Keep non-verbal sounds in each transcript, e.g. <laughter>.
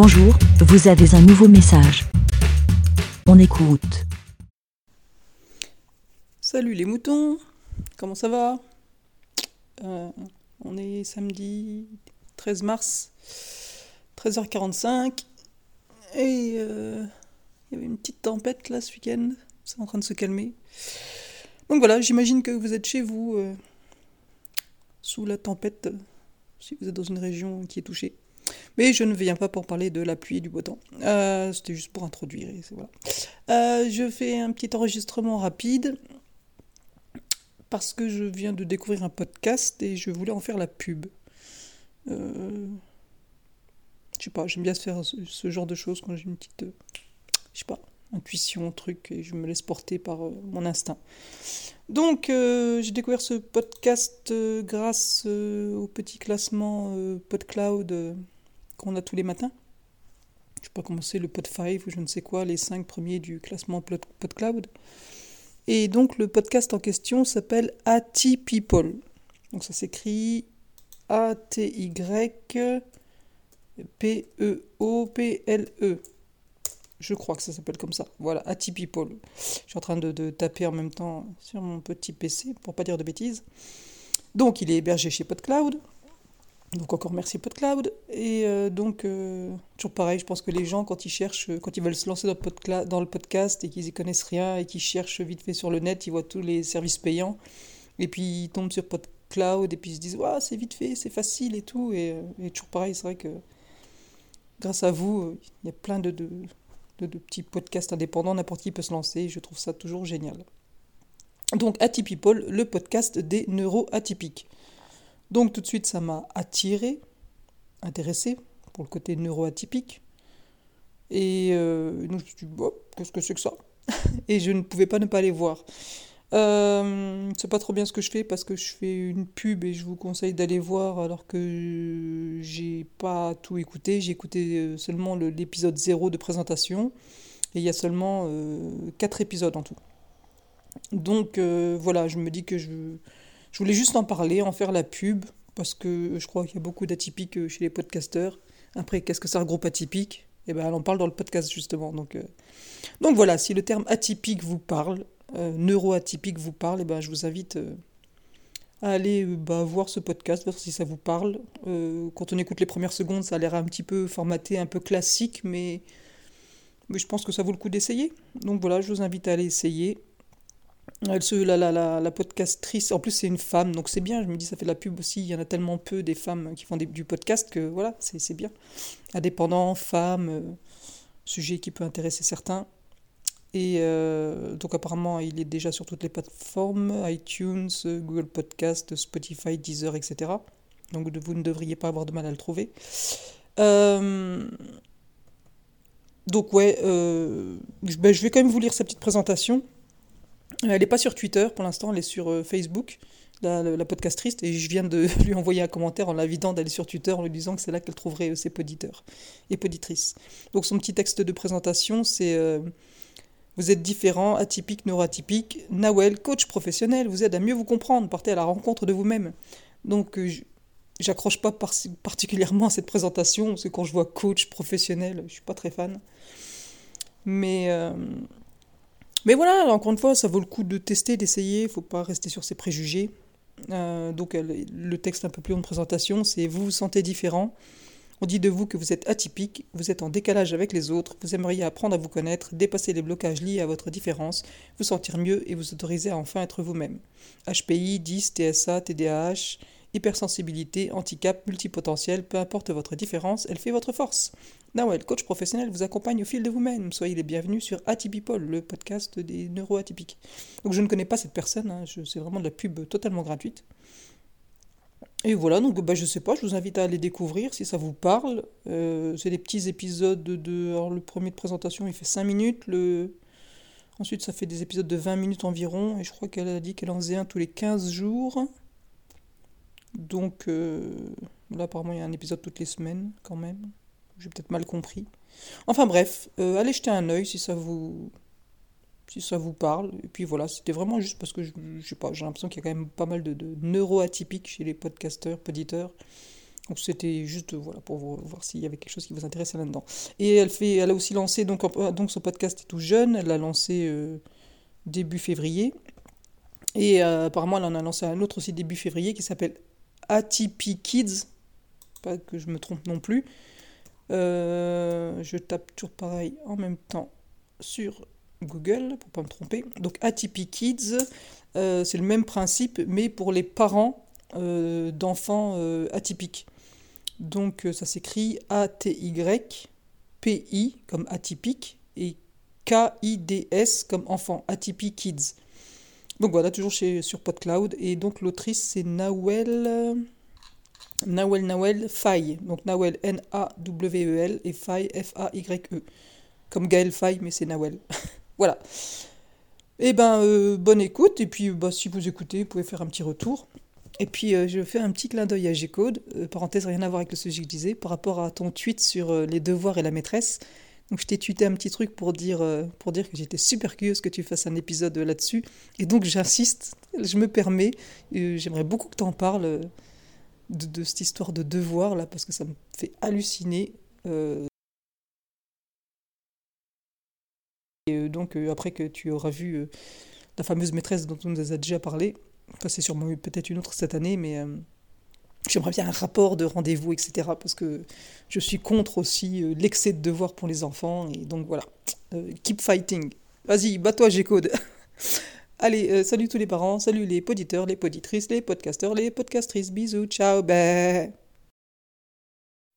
Bonjour, vous avez un nouveau message. On écoute. Salut les moutons, comment ça va? Euh, On est samedi 13 mars, 13h45, et euh, il y avait une petite tempête là ce week-end, c'est en train de se calmer. Donc voilà, j'imagine que vous êtes chez vous, euh, sous la tempête, si vous êtes dans une région qui est touchée. Mais je ne viens pas pour parler de la pluie et du beau temps. Euh, C'était juste pour introduire. Euh, je fais un petit enregistrement rapide parce que je viens de découvrir un podcast et je voulais en faire la pub. Euh, je sais pas, j'aime bien faire ce, ce genre de choses quand j'ai une petite, euh, je sais pas, intuition, truc, et je me laisse porter par euh, mon instinct. Donc, euh, j'ai découvert ce podcast euh, grâce au petit classement PodCloud qu'on a tous les matins. Je sais pas comment c'est, le Pod 5 ou je ne sais quoi, les cinq premiers du classement Pod- PodCloud. Et donc le podcast en question s'appelle AT People. Donc ça s'écrit A-T-Y-P-E-O-P-L-E. Je crois que ça s'appelle comme ça. Voilà, AT People. Je suis en train de, taper en même temps sur mon petit PC pour pas dire de bêtises. Donc il est hébergé chez PodCloud. Donc encore merci PodCloud. Et euh, donc, euh, toujours pareil, je pense que les gens, quand ils cherchent, quand ils veulent se lancer dans le, podcast et qu'ils y connaissent rien et qu'ils cherchent vite fait sur le net, ils voient tous les services payants. Et puis ils tombent sur PodCloud et puis ils se disent, Waouh, c'est vite fait, c'est facile et tout. Et, euh, et toujours pareil, c'est vrai que grâce à vous, il y a plein de, de- petits podcasts indépendants, n'importe qui peut se lancer. Je trouve ça toujours génial. Donc, Atypipol, le podcast des neuroatypiques. Donc tout de suite, ça m'a attiré, intéressé pour le côté neuroatypique. Et euh, donc je me suis dit, qu'est-ce que c'est que ça? <laughs> Et je ne pouvais pas ne pas aller voir. Euh, c'est pas trop bien ce que je fais parce que je fais une pub et je vous conseille d'aller voir alors que j'ai pas tout écouté. J'ai écouté euh, seulement le- l'épisode 0 de présentation et il y a seulement euh, 4 épisodes en tout. Donc euh, voilà, je me dis que je, je voulais juste en parler, en faire la pub, parce que je crois qu'il y a beaucoup d'atypiques euh, chez les podcasteurs. Après, qu'est-ce que ça regroupe atypique? Eh ben, on en parle dans le podcast justement. Donc, donc voilà, si le terme atypique vous parle, neuroatypique vous parle, eh ben, je vous invite euh, à aller euh, bah, voir ce podcast, voir si ça vous parle. Euh, quand on écoute les premières secondes, ça a l'air un petit peu formaté, un peu classique, mais, je pense que ça vaut le coup d'essayer. Donc voilà, je vous invite à aller essayer. Elle se, la, la, la, la podcastrice, en plus c'est une femme, donc c'est bien, je me dis ça fait de la pub aussi, il y en a tellement peu des femmes qui font du podcast que voilà, c'est bien. Indépendant, femme, euh, sujet qui peut intéresser certains. Et euh, donc apparemment il est déjà sur toutes les plateformes, iTunes, Google Podcast, Spotify, Deezer, etc. Donc vous ne devriez pas avoir de mal à le trouver. Euh, donc ouais, euh, ben, je vais quand même vous lire sa petite présentation. Elle n'est pas sur Twitter pour l'instant, elle est sur Facebook, la, la, la podcastrice, et je viens de <laughs> lui envoyer un commentaire en l'invitant d'aller sur Twitter en lui disant que c'est là qu'elle trouverait ses poditeurs et poditrices. Donc son petit texte de présentation, c'est Vous êtes différent, atypique, neuroatypique. Nawel, coach professionnel, vous aide à mieux vous comprendre, partez à la rencontre de vous-même. Donc euh, j'accroche pas par- particulièrement à cette présentation, parce que quand je vois coach professionnel, je suis pas très fan. Mais... euh, mais voilà, encore une fois, ça vaut le coup de tester, d'essayer, il faut pas rester sur ses préjugés. Euh, donc le texte un peu plus long de présentation, c'est vous vous sentez différent. On dit de vous que vous êtes atypique, vous êtes en décalage avec les autres, vous aimeriez apprendre à vous connaître, dépasser les blocages liés à votre différence, vous sentir mieux et vous autoriser à enfin être vous-même. HPI, 10, TSA, TDAH, hypersensibilité, handicap, multipotentiel, peu importe votre différence, elle fait votre force. Nawel, coach professionnel, vous accompagne au fil de vous-même. Soyez les bienvenus sur Atypipol, le podcast des neuroatypiques. Donc je ne connais pas cette personne, hein, c'est vraiment de la pub totalement gratuite. Et voilà, donc bah, je sais pas, je vous invite à aller découvrir si ça vous parle. Euh, c'est des petits épisodes de... Alors le premier de présentation il fait 5 minutes, le... ensuite ça fait des épisodes de 20 minutes environ, et je crois qu'elle a dit qu'elle en faisait un tous les 15 jours. Donc euh, là apparemment il y a un épisode toutes les semaines quand même. J'ai peut-être mal compris. Enfin bref, euh, allez jeter un œil si ça vous si ça vous parle. Et puis voilà, c'était vraiment juste parce que je, sais pas, j'ai l'impression qu'il y a quand même pas mal de, de neuroatypiques chez les podcasteurs, poditeurs. Donc c'était juste voilà pour voir s'il y avait quelque chose qui vous intéressait là-dedans. Et elle fait, elle a aussi lancé donc donc son podcast est tout jeune. Elle l'a lancé début février. Et apparemment elle en a lancé un autre aussi début février qui s'appelle ATP Kids. Pas que je me trompe non plus. je tape toujours pareil en même temps sur Google, pour pas me tromper. Donc ATP Kids, euh, c'est le même principe, mais pour les parents euh, d'enfants euh, atypiques. Donc ça s'écrit A-T-Y-P-I comme atypique et K-I-D-S comme enfant, ATP Kids. Donc voilà, toujours chez, sur PodCloud. Et donc l'autrice c'est Nawel. Nawel Nawel Faye. Donc Nawel N-A-W-E-L et Faye F-A-Y-E. Comme Gaël Faye, mais c'est Nawel. <laughs> voilà. Eh ben, euh, bonne écoute. Et puis, bah, si vous écoutez, vous pouvez faire un petit retour. Et puis, euh, je fais un petit clin d'œil à G-Code. Euh, parenthèse, rien à voir avec le sujet que je disais. Par rapport à ton tweet sur les devoirs et la maîtresse. Donc, je t'ai tweeté un petit truc pour dire, que j'étais super curieuse que tu fasses un épisode là-dessus. Et donc, j'insiste, je me permets. J'aimerais beaucoup que tu en parles de, de, cette histoire de devoir, là, parce que ça me fait halluciner. Donc, euh, après que tu auras vu euh, la fameuse maîtresse dont on nous a déjà parlé, enfin, c'est sûrement peut-être une autre cette année, mais j'aimerais bien un rapport de rendez-vous, etc. Parce que je suis contre aussi l'excès de devoirs pour les enfants. Et donc voilà, keep fighting. Vas-y, bats-toi, G-Code. <laughs> Allez, salut tous les parents, salut les poditeurs, les poditrices, les podcasteurs, les podcastrices. Bisous, ciao, bé.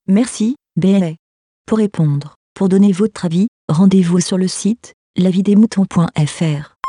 Merci, bé. Pour répondre, pour donner votre avis, rendez-vous sur le site lavidemouton.fr